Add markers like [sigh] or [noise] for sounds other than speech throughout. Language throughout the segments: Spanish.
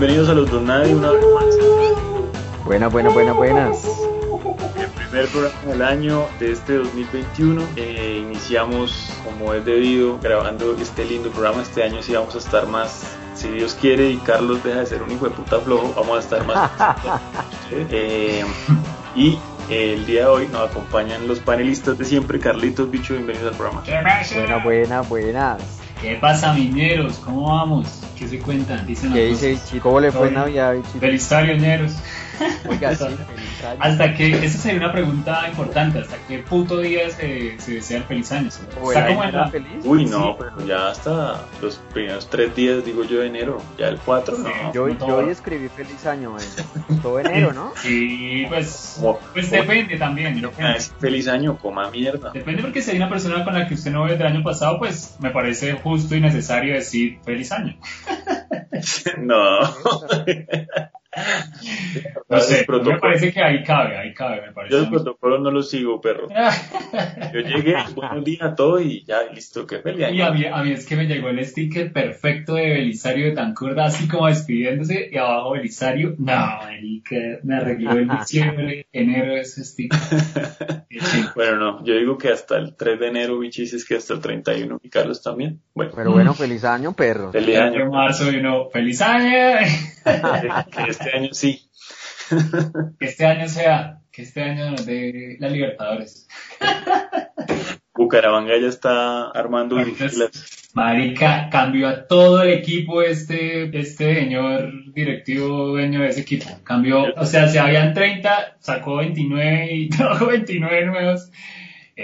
bienvenidos a los Donadi una vez más. Buenas, buenas, buenas, buenas. El primer programa del año de este 2021. Eh, iniciamos como es debido grabando este lindo programa. Este año sí vamos a estar más, si Dios quiere y Carlos deja de ser un hijo de puta flojo, vamos a estar más. [laughs] Eh, y el día de hoy nos acompañan los panelistas de siempre. Carlitos, bicho, bienvenidos al programa. Buenas, buenas, buenas. ¿Qué pasa, mineros? ¿Cómo vamos? ¿Qué se cuentan? Dicen ¿Qué dice? ¿Cómo le fue en Navidad? Feliz tarde, mineros. Oiga, [laughs] sí, feliz año. Hasta que, esa sería una pregunta importante, ¿hasta qué puto día se, se desea el feliz año? ¿O Está como en era la... feliz? Uy, no, pero ya hasta los primeros tres días, digo yo, de enero. Ya el 4, no. Sí. Yo, no yo hoy escribí feliz año, en todo enero, ¿no? [laughs] Sí, pues, Como- pues depende también, Ah, depende. feliz año, coma mierda. Depende porque si hay una persona con la que usted no ve desde el año pasado, pues me parece justo y necesario decir feliz año. [laughs] No. No sé, me parece que ahí cabe, ahí cabe, me parece. Yo a el protocolo no lo sigo, perro. [laughs] Yo llegué, buenos días, todo y ya, listo, qué feliz Y a año. mí, a mí es que me llegó el sticker perfecto de Belisario de Tancurda, así como despidiéndose, y abajo Belisario. No, marica, me arregló el diciembre, enero ese sticker. [laughs] Bueno, no, yo digo que hasta el 3 de enero, bichis, es que hasta el 31, y Carlos también. Bueno, Pero bueno, feliz año, perro. feliz En año. marzo y uno, ¡Feliz año! [laughs] Este año sí. [laughs] Que este año sea, que este año nos dé la Libertadores. Bucaramanga ya está armando. Marica, cambió a todo el equipo este, este señor directivo dueño de ese equipo. Cambió, o sea, si habían 30, sacó 29 y [laughs] trajo 29 nuevos.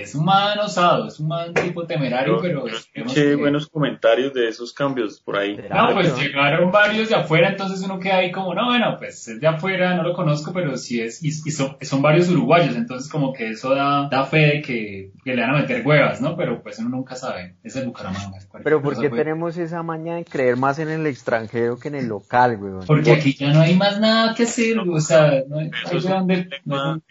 Es un man osado, es un man tipo temerario, Yo, pero yo esperemos escuché que- buenos comentarios de esos cambios por ahí. No, pues ¿no? llegaron varios de afuera, entonces uno queda ahí como, no, bueno, pues es de afuera, no lo conozco, pero sí es, y, y son, son varios uruguayos, entonces como que eso da, da fe de que, que le van a meter huevas, ¿no? Pero pues uno nunca sabe, es el Bucaramanga. cualquier Pero ¿por qué tenemos esa maña de creer más en el extranjero que en el local, weón? Porque aquí ya no hay más nada que hacer, o sea, no hay, Eso hay es,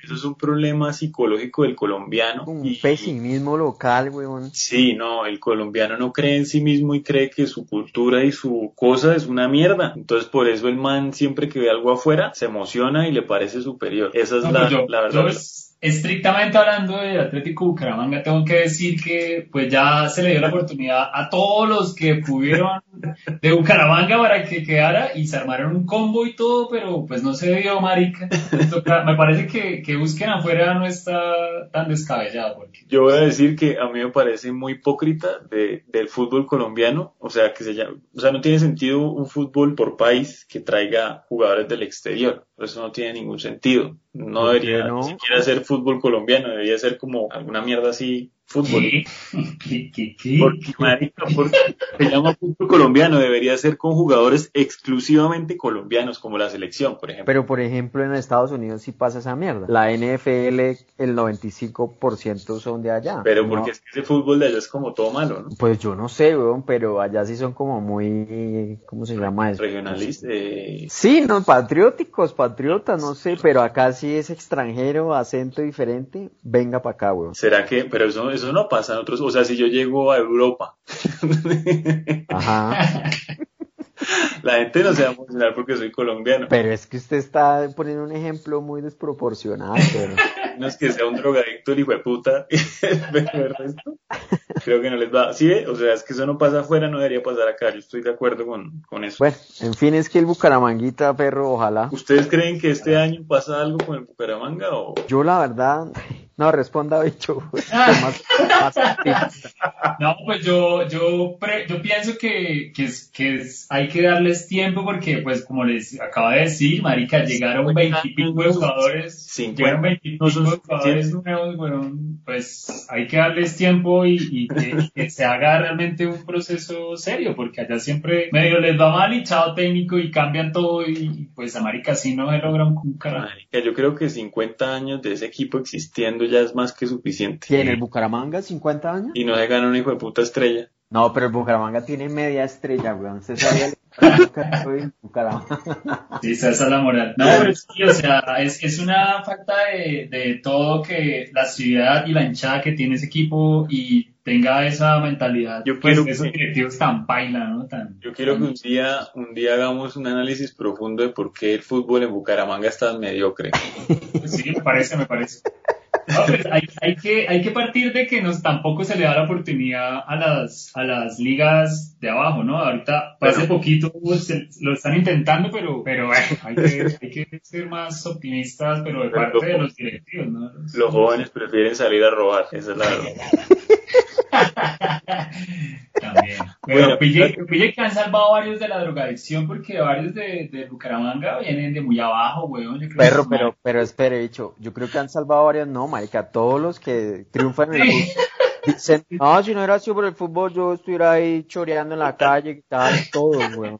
eso es un problema psicológico del colombiano. Un y- pesimismo local, weón. Sí, no, el colombiano no cree en sí mismo y cree que su cultura y su cosa es una mierda. Entonces por eso el man siempre que ve algo afuera se emociona y le parece superior. Esa es No, la, pues yo- la verdad. yo es- estrictamente hablando del Atlético Bucaramanga, tengo que decir que pues ya se le dio la oportunidad a todos los que pudieron de Bucaramanga para que quedara y se armaron un combo y todo, pero pues no se dio, marica. Me parece que, que busquen afuera no está tan descabellado, Yo voy a decir que a mí me parece muy hipócrita de, del fútbol colombiano, o sea, que se llama, o sea, no tiene sentido un fútbol por país que traiga jugadores del exterior. Eso no tiene ningún sentido. No ¿Por qué debería no? siquiera ser fútbol colombiano, debería ser como alguna mierda así, fútbol. ¿Qué? ¿Qué, qué, qué? Porque, marica, porque se llama fútbol colombiano, debería ser con jugadores exclusivamente colombianos, como la selección, por ejemplo. Pero por ejemplo en Estados Unidos sí pasa esa mierda. La NFL, el 95% son de allá. Pero ¿no? porque es que ese fútbol de allá es como todo malo, ¿no? Pues yo no sé, weón, pero allá sí son como muy, ¿cómo se llama eso? Regionalista. eh, Sí, no, patrióticos, patriotas, no sé, pero acá sí es extranjero, acento diferente, venga para acá, weón. ¿Será que? Pero eso, eso no pasa en otros. O sea, si yo llego a Europa, Ajá. la gente no se va a emocionar porque soy colombiano. Pero es que usted está poniendo un ejemplo muy desproporcionado, pero... No es que sea un drogadicto el hijo de puta. [laughs] pero el resto, creo que no les va. Sí, o sea, es que eso no pasa afuera, no debería pasar acá. Yo estoy de acuerdo con, con eso. Bueno, en fin, es que el Bucaramanguita, perro, ojalá. ¿Ustedes creen que este año pasa algo con el Bucaramanga o Yo la verdad, no, responda, bicho. [laughs] Más- más optimista. No, pues yo, yo, pre- yo pienso que, que, es, que es- hay que darles tiempo porque, pues, como les acaba de decir, marica, llegaron veintipico de jugadores, Cincuenta llegaron veintipico no son de jugadores suficientes. nuevos, bueno, pues hay que darles tiempo y, y que, que se haga realmente un proceso serio, porque allá siempre medio les va mal y chao técnico y cambian todo y, pues a marica así no se logra un, un carajo. Marica, yo creo que 50 años de ese equipo existiendo ya es más que suficiente. ¿Quién, el Bucaramanga, 50 años? Y no se gana un hijo de puta estrella. No, pero el Bucaramanga tiene media estrella, weón. ¿Usted sabía [laughs] el Bucaramanga? Sí, esa es la moral. No, pero sí, o sea, es, es una falta de, de todo que la ciudad y la hinchada que tiene ese equipo y tenga esa mentalidad, Yo pues quiero esos que- directivos tan paila, ¿no? Tan, Yo quiero que un día, un día hagamos un análisis profundo de por qué el fútbol en Bucaramanga es tan mediocre. Sí, me parece, me parece. No, pues hay, hay que, hay que partir de que nos tampoco se le da la oportunidad a las, a las ligas de abajo, ¿no? Ahorita, pues, hace Bueno. poquito se- lo están intentando, pero, pero eh, hay, que, hay que ser más optimistas, pero de parte de los directivos, ¿no? Los- Los jóvenes prefieren salir a robar, esa es la verdad. [laughs] También. Pero Bueno, pille, pille que han salvado varios de la drogadicción porque varios de, de Bucaramanga vienen de muy abajo, weón. Yo creo Perro, que- pero, pero espere, bicho. Yo creo que han salvado varios, no, marica. Todos los que triunfan en el Sí. fútbol dicen, no, si no hubiera sido por el fútbol, yo estuviera ahí choreando en la calle, tal, todos, weón.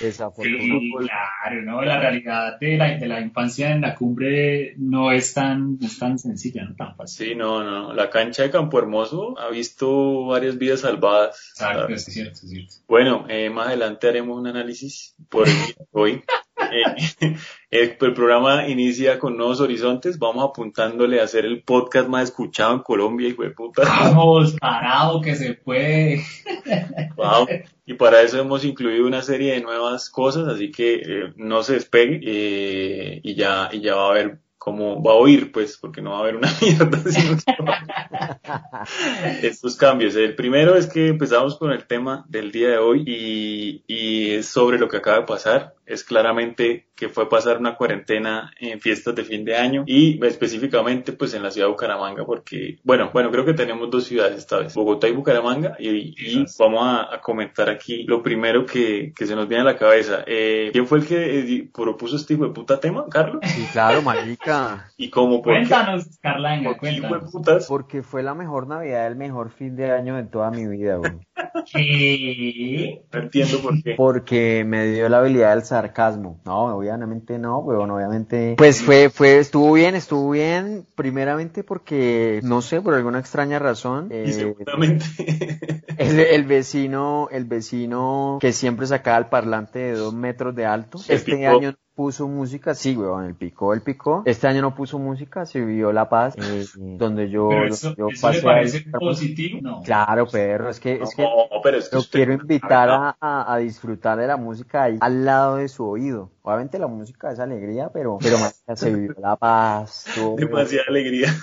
Desafortunado. Sí, claro, ¿no? La realidad de la, de la infancia en la cumbre no es tan, no es tan sencilla, no tan fácil. Sí, no, no. La cancha de Campo Hermoso ha visto varias vidas salvadas. Exacto, es cierto, es cierto. Bueno, eh, más adelante haremos un análisis por [laughs] hoy. Eh, el, el programa inicia con nuevos horizontes. Vamos apuntándole a ser el podcast más escuchado en Colombia, hijo de puta. Vamos, carajo, que se puede. Wow. Y para eso hemos incluido una serie de nuevas cosas, así que eh, no se despegue eh, y ya y ya va a ver cómo va a oír, pues, porque no va a haber una [laughs] mierda sino que estos cambios. El primero es que empezamos con el tema del día de hoy y, y es sobre lo que acaba de pasar. Es claramente que fue pasar una cuarentena en fiestas de fin de año y específicamente pues en la ciudad de Bucaramanga porque, bueno, bueno, creo que tenemos dos ciudades esta vez, Bogotá y Bucaramanga y, vamos a, a comentar aquí lo primero que, que se nos viene a la cabeza. Eh, ¿Quién fue el que eh, propuso este tipo de puta tema, Carlos? Sí, claro, marica. [laughs] ¿Y cómo? ¿Por? Cuéntanos, Carlanga, ¿Por cuéntanos. putas? Porque fue la mejor Navidad, el mejor fin de año de toda mi vida, weón. ¿Qué? No entiendo por qué. Porque me dio la habilidad del sarcasmo. No, obviamente no, weón, obviamente. Pues fue, fue, estuvo bien, estuvo bien. Primeramente porque, no sé, por alguna extraña razón. Y eh, seguramente [laughs] el, el vecino, el vecino que siempre sacaba el parlante de dos metros de alto. Este picó. año no puso música, sí, weón, el picó, el picó. Este año no puso música, se vivió la paz, eh, donde yo, ¿Pero eso, yo eso le pasé a parece positivo? No. Claro, perro, es que, es que No, pero es que lo usted- quiero invitar a, a- a disfrutar de la música ahí al lado de su oído. Obviamente la música es alegría, pero, pero se vivió la paz. estuvo- demasiada alegría.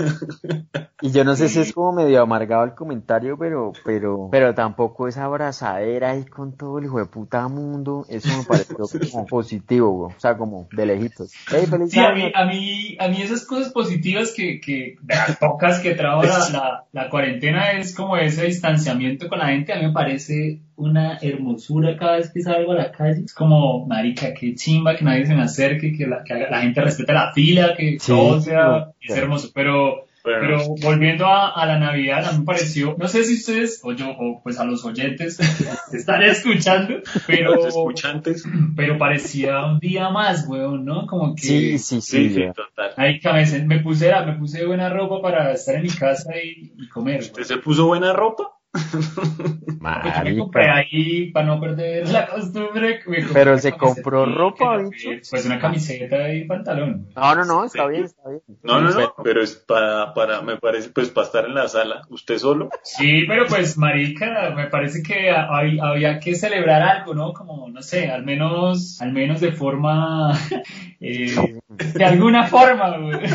Y yo no sé si es como medio amargado el comentario, pero, pero, pero tampoco esa abrazadera ahí con todo el hijo de puta mundo, eso me pareció [laughs] como positivo, güey. o sea, como de lejitos. Hey, feliz Sí, a año. mí, a mí, a mí esas cosas positivas que, que de las pocas que trajo la, [laughs] la, la cuarentena es como ese distanciamiento con la gente. A mí me parece una hermosura cada vez que salgo a la calle. Es como, marica, qué chimba que nadie se me acerque, que la, que la gente respete la fila, que Sí, todo sea, es hermoso. Pero, pero volviendo a, a la Navidad, a mí me pareció, no sé si ustedes, o yo, o pues a los oyentes, [laughs] están escuchando, pero, los escuchantes. [clears throat] pero parecía un día más, weón, ¿no? Como que... Sí, sí, Sí, sí. sí, güey. total. Ay, cabeza, me puse, me puse buena ropa para estar en mi casa y, y comer. ¿Usted se puso buena ropa? Yo me compré Marica. ahí para no perder la costumbre. Pero se compró ropa, bicho. Pues una camiseta y pantalón. No, no, no, está Sí. bien, está bien. No, no, no, Pero- pero es para, para, me parece, pues para estar en la sala, usted solo. Sí, pero pues, marica, me parece que hay- había que celebrar algo, ¿no? Como, no sé, al menos, al menos de forma, [laughs] eh, de alguna forma, güey. [laughs]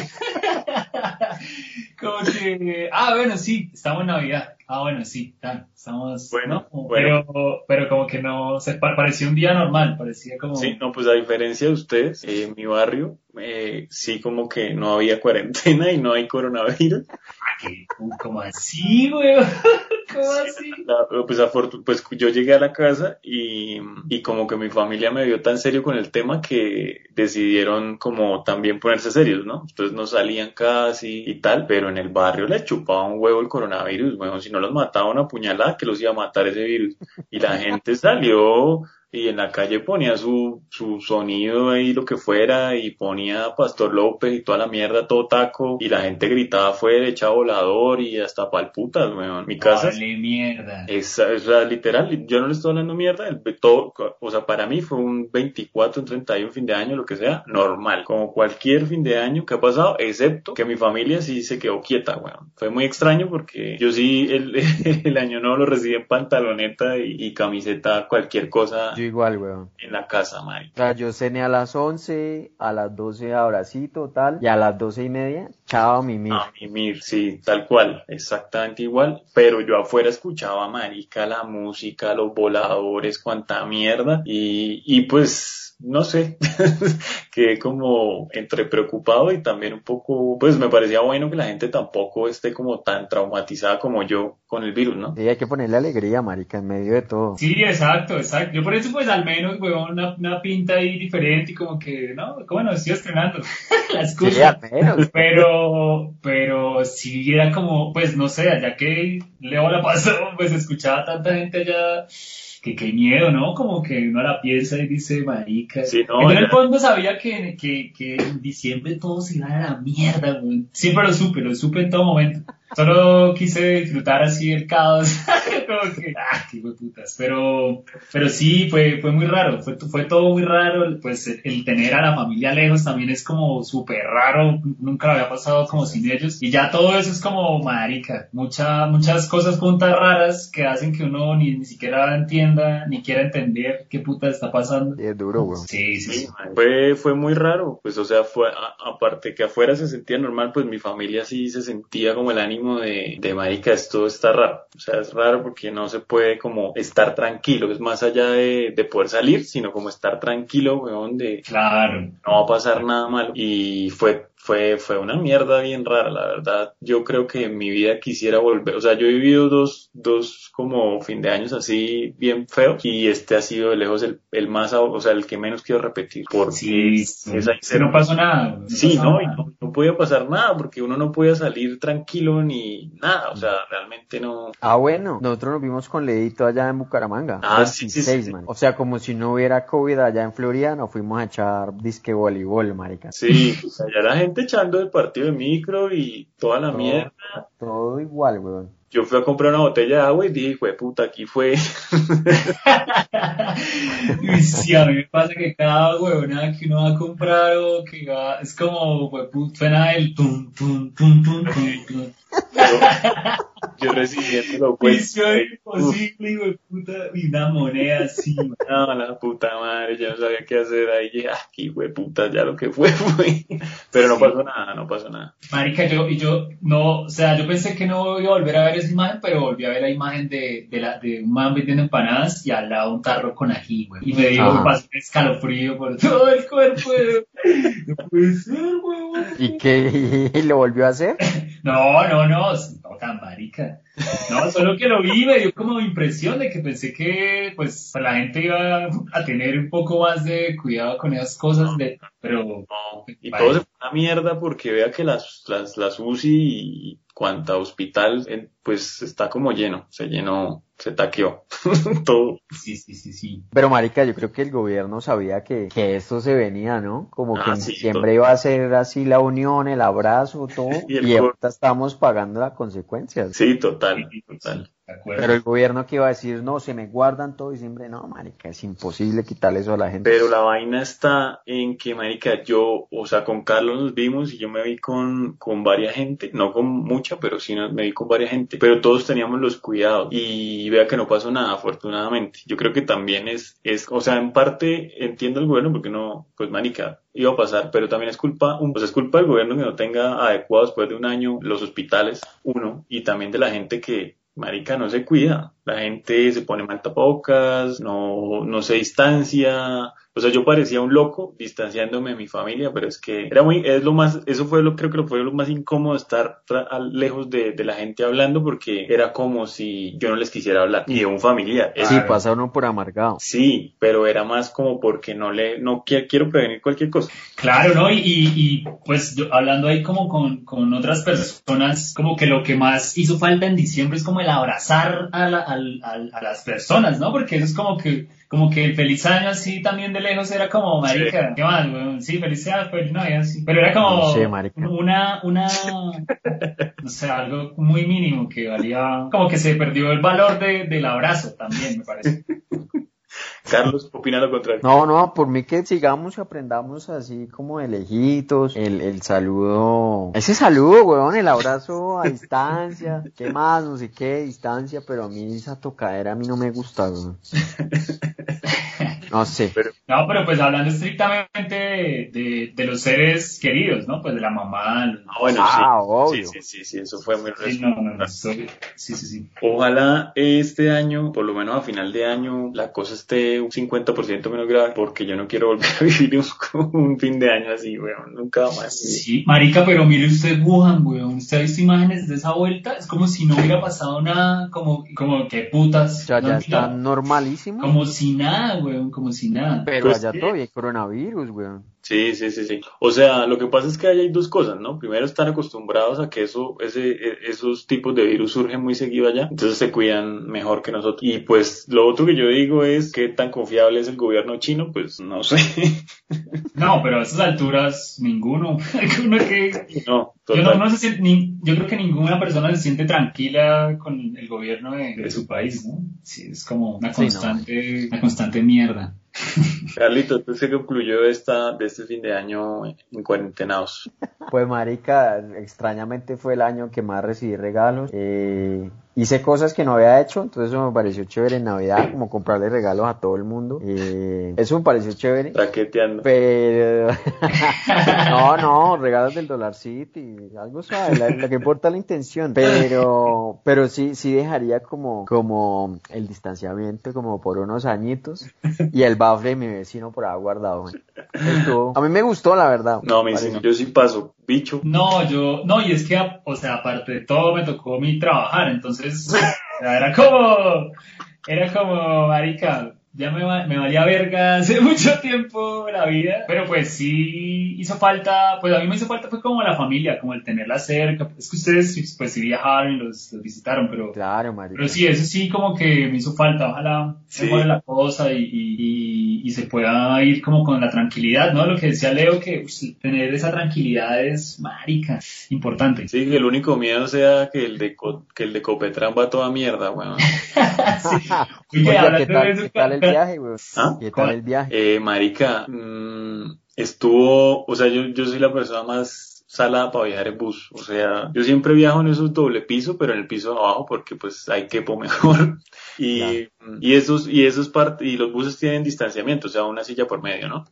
Como que, ah, bueno, sí, estamos en Navidad. Ah, bueno, sí, tal, estamos, Bueno, ¿no? Como- bueno. Pero, pero como que no, pa- parecía un día normal, parecía como, Sí, no, pues a diferencia de ustedes, eh, en mi barrio, eh, sí como que no había cuarentena y no hay coronavirus. ah, que, como así, güey, [laughs] [laughs] así. Pues, pues yo llegué a la casa y, y como que mi familia me vio tan serio con el tema que decidieron como también ponerse serios, ¿no? Entonces no salían casi y tal, pero en el barrio le chupaba un huevo el coronavirus, bueno, si no los mataba una puñalada que los iba a matar ese virus. Y la gente salió y en la calle ponía su, su sonido ahí, lo que fuera, y ponía Pastor López y toda la mierda, todo taco, y la gente gritaba fuera, echaba volador y hasta pal putas, weón. Mi casa Vale, mierda. es, es o sea, literal, yo no le estoy hablando mierda, el, todo, o sea, para mí fue un 24, un 31 fin de año, lo que sea, normal, como cualquier fin de año que ha pasado, excepto que mi familia sí se quedó quieta, weón. Fue muy extraño porque yo sí el, [laughs] el año nuevo lo recibí en pantaloneta y, y camiseta, cualquier cosa Yo igual, weón. en la casa, Mari. O sea, yo cené a las 11, a las 12 abracito, tal, y a las 12 y media, chao, mimi. A mimir, sí, tal cual, exactamente igual, pero yo afuera escuchaba marica, la música, los voladores, cuanta mierda, y, y pues, no sé, [laughs] quedé como entre preocupado y también un poco, pues me parecía bueno que la gente tampoco esté como tan traumatizada como yo con el virus, ¿no? Sí, hay que ponerle alegría, marica, en medio de todo. Sí, exacto, exacto. Yo por eso, pues, al menos, weón, una, una pinta ahí diferente y como que, no, como no, estoy estrenando [laughs] la Sí, excusa. al menos. Pero, pero sí era como, pues, no sé, allá que Leo la pasó, pues, escuchaba a tanta gente allá, que qué miedo, ¿no? Como que uno la piensa y dice, marica. Sí, no, Yo en el fondo sabía que, que, que en diciembre todo se iba a la mierda, güey. Siempre lo supe, lo supe en todo momento. Solo quise disfrutar así el caos. [laughs] Como que, ah, qué putas. Pero, pero sí, fue, fue muy raro. Fue, fue todo muy raro. Pues el, el tener a la familia lejos también es como súper raro. Nunca lo había pasado como sin ellos. Y ya todo eso es como marica. Mucha, muchas cosas juntas raras que hacen que uno ni, ni siquiera entienda, ni quiera entender qué puta está pasando. Sí, es duro, weón. Sí, sí, sí. Sí, fue, fue muy raro, pues o sea, fue, a- aparte que afuera se sentía normal, pues mi familia sí se sentía como el ánimo de, de marica, esto está raro, o sea, es raro porque no se puede como estar tranquilo, es más allá de, de poder salir, sino como estar tranquilo, weón, de Claro. no va a pasar nada malo, y fue fue, fue una mierda bien rara, la verdad. Yo creo que en mi vida quisiera volver. O sea, yo he vivido dos, dos como fin de años así bien feos y este ha sido de lejos el, el más, o sea, el que menos quiero repetir. Porque Sí, sí. es ahí Que no pasó nada. Sí, pasó no, y no, no podía pasar nada porque uno no podía salir tranquilo ni nada. O sea, realmente no. Ah, bueno, nosotros nos vimos con Leito allá en Bucaramanga. Ah, sí, sí, 26, sí. man. O sea, como si no hubiera COVID allá en Florida, nos fuimos a echar disque voleibol, marica. Sí, o sea, ya la gente echando el partido de micro y toda la Todo. mierda. Todo igual, weón. Yo fui a comprar una botella de agua y dije, "Jue puta, aquí fue. [laughs] Y sí, a mí me pasa que cada huevonada que uno va a comprar o que va, es como, huepu- suena el tum, tum, tum, tum, tum, tum. Yo recibiéndolo, pues. Misión imposible, hijo de puta, y una moneda así. [laughs] No, la puta madre, ya no sabía qué hacer ahí. Dije, ah, aquí, güey, puta, ya lo que fue, [laughs] fue. Pero no Sí. pasó nada, no pasó nada. Marica, yo, y yo, no, o sea, yo pensé que no iba a volver a ver esa imagen, pero volví a ver la imagen de, de, la, de un man vendiendo empanadas y al lado un tarro con ají, güey. Y me dio un escalofrío por [laughs] todo el cuerpo, güey. No puede ser, güey. ¿Y qué? ¿Y lo volvió a hacer? No, no, no, no tan marica. [laughs] No, solo que lo vi me dio como impresión de que pensé que pues la gente iba a tener un poco más de cuidado con esas cosas de, pero No, y todo se fue a la mierda porque vea que las, las, las UCI y cuanta hospital, eh, pues está como lleno, se llenó, se taqueó, [laughs] todo. sí, sí, sí, sí. Pero marica, yo creo que el gobierno sabía que, que esto se venía, ¿no? Como que Ah, en sí, diciembre iba a ser así la unión, el abrazo, [laughs] todo. Y el y ahorita estamos pagando las consecuencias. Sí, total, total. Pero el gobierno que iba a decir, no, se me guardan todo diciembre, no, marica, es imposible quitarle eso a la gente. Pero la vaina está en que, marica, yo, o sea, con Carlos nos vimos y yo me vi con, con varias gente, no con mucha, pero sí me vi con varias gente, pero todos teníamos los cuidados y vea que no pasó nada, afortunadamente. Yo creo que también es, es, o sea, en parte entiendo el gobierno porque no, pues, marica, iba a pasar, pero también es culpa, un- pues es culpa del gobierno que no tenga adecuados después de un año los hospitales, uno, y también de la gente que, marica, no se cuida. La gente se pone mal tapabocas, no, no se distancia. O sea, yo parecía un loco distanciándome de mi familia, pero es que era muy, es lo más, eso fue lo, creo que fue lo más incómodo estar lejos de, de la gente hablando porque era como si yo no les quisiera hablar, y de un familiar. Sí, Claro. pasa uno por amargado. Sí, pero era más como porque no le, no qui- quiero prevenir cualquier cosa. Claro, ¿no? Y, y, y, pues yo, hablando ahí como con, con otras personas, como que lo que más hizo falta en diciembre es como el abrazar a la, a al- al- a las personas, ¿no? Porque eso es como que, como que el feliz año así también de lejos era como, marica, ¿qué más, weón? Sí, feliz año, feliz Navidad, sí. Pero era como No una, una, no sé, algo muy mínimo que valía, como que se perdió el valor de, del abrazo también, me parece. Carlos opina lo contrario. No, no, por mí que sigamos y aprendamos así como de lejitos, el, el saludo, ese saludo, weón, el abrazo a distancia, [laughs] qué más, no sé qué, distancia, pero a mí esa tocadera a mí no me gusta, weón. [laughs] No sé. Pero No, pero pues hablando estrictamente de, de, de los seres queridos, ¿no? Pues de la mamá, los- ah, bueno, Ah, sí. obvio. sí. Sí, sí, sí, eso fue muy Sí, no, no, no, soy- sí, sí, sí. Ojalá este año, por lo menos a final de año, la cosa esté un 50% menos grave, porque yo no quiero volver a vivir un, un fin de año así, weón, nunca más. Sí, marica, pero mire usted Wuhan, weón. ¿Usted ha visto imágenes de esa vuelta? Es como si no hubiera pasado nada, como, como que putas. O sea, No, ya mira, está normalísimo, Como si nada, weón, como si nada. pero Pues allá sí. todavía hay coronavirus, weón. Sí, sí, sí, sí. O sea, lo que pasa es que ahí hay dos cosas, ¿no? Primero están acostumbrados a que eso, ese, e- esos tipos de virus surgen muy seguido allá, entonces se cuidan mejor que nosotros. Y pues lo otro que yo digo es qué tan confiable es el gobierno chino, pues no sé. [laughs] No, pero a esas alturas, ninguno. [laughs] Que, no, yo, no, no se siente- ni- yo creo que ninguna persona se siente tranquila con el gobierno de, de su país, ¿no? Sí, es como una Sí, no. constante, una constante mierda. [laughs] Carlito, entonces, ¿qué concluyó esta, de este fin de año en cuarentenados? Pues marica, extrañamente fue el año que más recibí regalos. Eh, hice cosas que no había hecho, entonces eso me pareció chévere en Navidad, como comprarle regalos a todo el mundo. Eh, eso me pareció chévere. Raqueteando. Pero [laughs] [laughs] no, no, regalos del Dollar City, algo suave, la- lo que importa es la intención. Pero, pero sí, sí dejaría como, como el distanciamiento como por unos añitos y el bafle de mi vecino por ahí guardado. Estuvo- A mí me gustó, la verdad. No, Pareció- sí, yo sí paso, bicho. No, yo, no, y es que, o sea, aparte de todo, me tocó a mí trabajar, entonces, [laughs] era como, era como, marica, ya me, me valía verga [laughs] hace mucho tiempo la vida, pero pues sí hizo falta, pues a mí me hizo falta fue como la familia, como el tenerla cerca, es que ustedes, pues sí viajaron y los, los visitaron, pero, Claro, marica. pero sí, eso sí como que me hizo falta, ojalá Sí. mejore la cosa y, y, y- y se pueda ir como con la tranquilidad, ¿no? Lo que decía Leo, que uy, tener esa tranquilidad es marica, importante. Sí, que el único miedo sea que el de, Co- que el de Copetrán va toda mierda, weón. [laughs] Oye, Oye, hablando ¿qué tal, qué tal el viaje, güey? ¿Ah? ¿Qué tal el viaje? Eh, marica, mm, estuvo, o sea, yo, yo soy la persona más salada para viajar en bus. O sea, yo siempre viajo en esos doble piso, pero en el piso de abajo porque pues hay quepo mejor. [laughs] Y, y esos, y esos part y los buses tienen distanciamiento, o sea, una silla por medio, ¿no?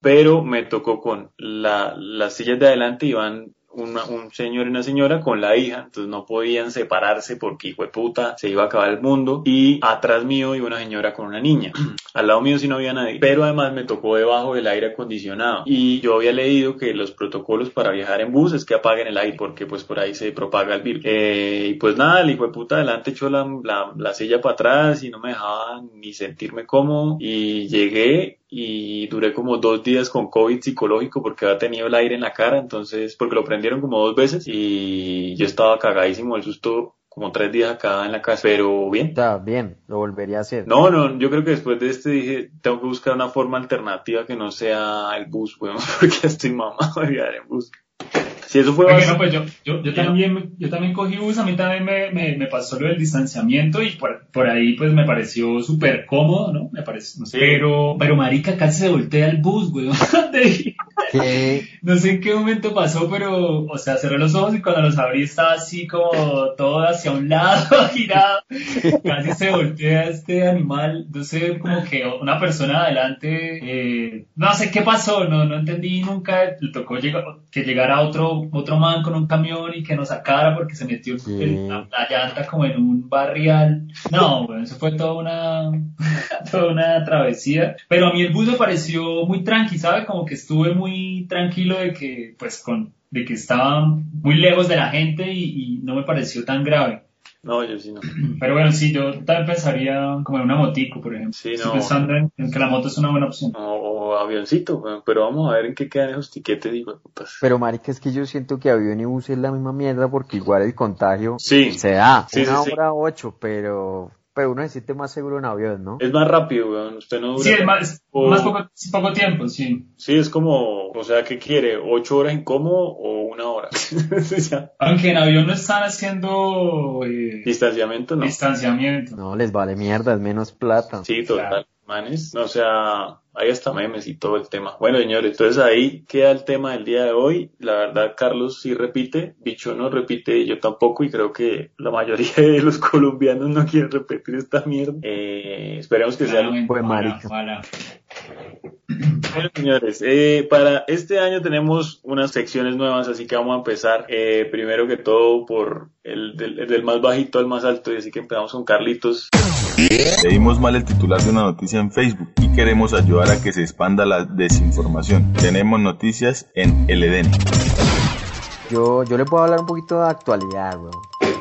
Pero me tocó con la, las sillas de adelante iban una- un señor y una señora con la hija, entonces no podían separarse porque hijo de puta se iba a acabar el mundo y atrás mío iba una señora con una niña. [clears throat] Al lado mío sí no había nadie, pero además me tocó debajo del aire acondicionado y yo había leído que los protocolos para viajar en bus es que apaguen el aire porque pues por ahí se propaga el virus. Eh, y pues nada, el hijo de puta adelante echó la, la, la silla para atrás y no me dejaba ni sentirme cómodo y llegué y duré como dos días con COVID psicológico porque había tenido el aire en la cara, entonces, porque lo prendieron como dos veces y yo estaba cagadísimo del susto como tres días acá en la casa, pero bien. Está bien, lo volvería a hacer. No, no, yo creo que después de este dije, tengo que buscar una forma alternativa que no sea el bus, weón, [laughs] porque estoy mamado de viajar en bus. Si eso fue Oye, no, pues yo, yo, yo también, yo también cogí bus, a mí también me, me, me pasó lo del distanciamiento y por, por ahí pues me pareció súper cómodo, ¿no? Me pareció, no sé, Sí. pero, pero marica, casi se voltea el bus, [laughs] ¿Qué? No sé en qué momento pasó, pero, o sea, cerré los ojos y cuando los abrí estaba así como todo hacia un lado, [laughs] girado. Casi se voltea este animal. No sé, como que una persona adelante, eh, no sé qué pasó, no, no entendí nunca. Le tocó llegar, que llegara otro, otro man con un camión y que nos sacara porque se metió Sí. la, la llanta como en un barrial. No, [laughs] bueno, eso fue toda una, [laughs] toda una travesía. Pero a mí el bus me pareció muy tranqui, ¿sabe? Como que estuve muy tranquilo de que, pues, con, de que estaba muy lejos de la gente y, y no me pareció tan grave. No, yo sí no. [clears throat] Pero bueno, sí, yo también pensaría como en una motico, por ejemplo. Sí, Estoy no. pensando en, en que la moto es una buena opción. O, o avioncito, pero vamos a ver en qué quedan esos tiquetes, de putas. Pero marica, es que yo siento que avión y bus es la misma mierda porque igual el contagio Sí, se da. Sí, una sí, sí. hora ocho, pero pero uno se siente más seguro en avión, ¿no? Es más rápido, weón. Usted no dura. Sí, es más, o- más poco, poco tiempo, sí. Sí, es como, o sea, ¿qué quiere? ¿Ocho horas en cómodo o una hora? [laughs] Aunque en avión no están haciendo eh, Distanciamiento, no. distanciamiento. No, les vale mierda, es menos plata. Sí, total. Claro. Manes, no, o sea, hay hasta memes y todo el tema. Bueno, señores, entonces ahí queda el tema del día de hoy. La verdad, Carlos sí repite, Bicho no repite, y yo tampoco, y creo que la mayoría de los [laughs] colombianos no quieren repetir esta mierda. Eh, esperemos que sea Claramente, ojalá, marica. ojalá. Bueno, señores, eh, para este año tenemos unas secciones nuevas, así que vamos a empezar eh, primero que todo por el del, el del más bajito al más alto, y así que empezamos con Carlitos. Leímos mal el titular de una noticia en Facebook y queremos ayudar a que se expanda la desinformación. Tenemos noticias en el Edén. Yo, yo le puedo hablar un poquito de actualidad, weón.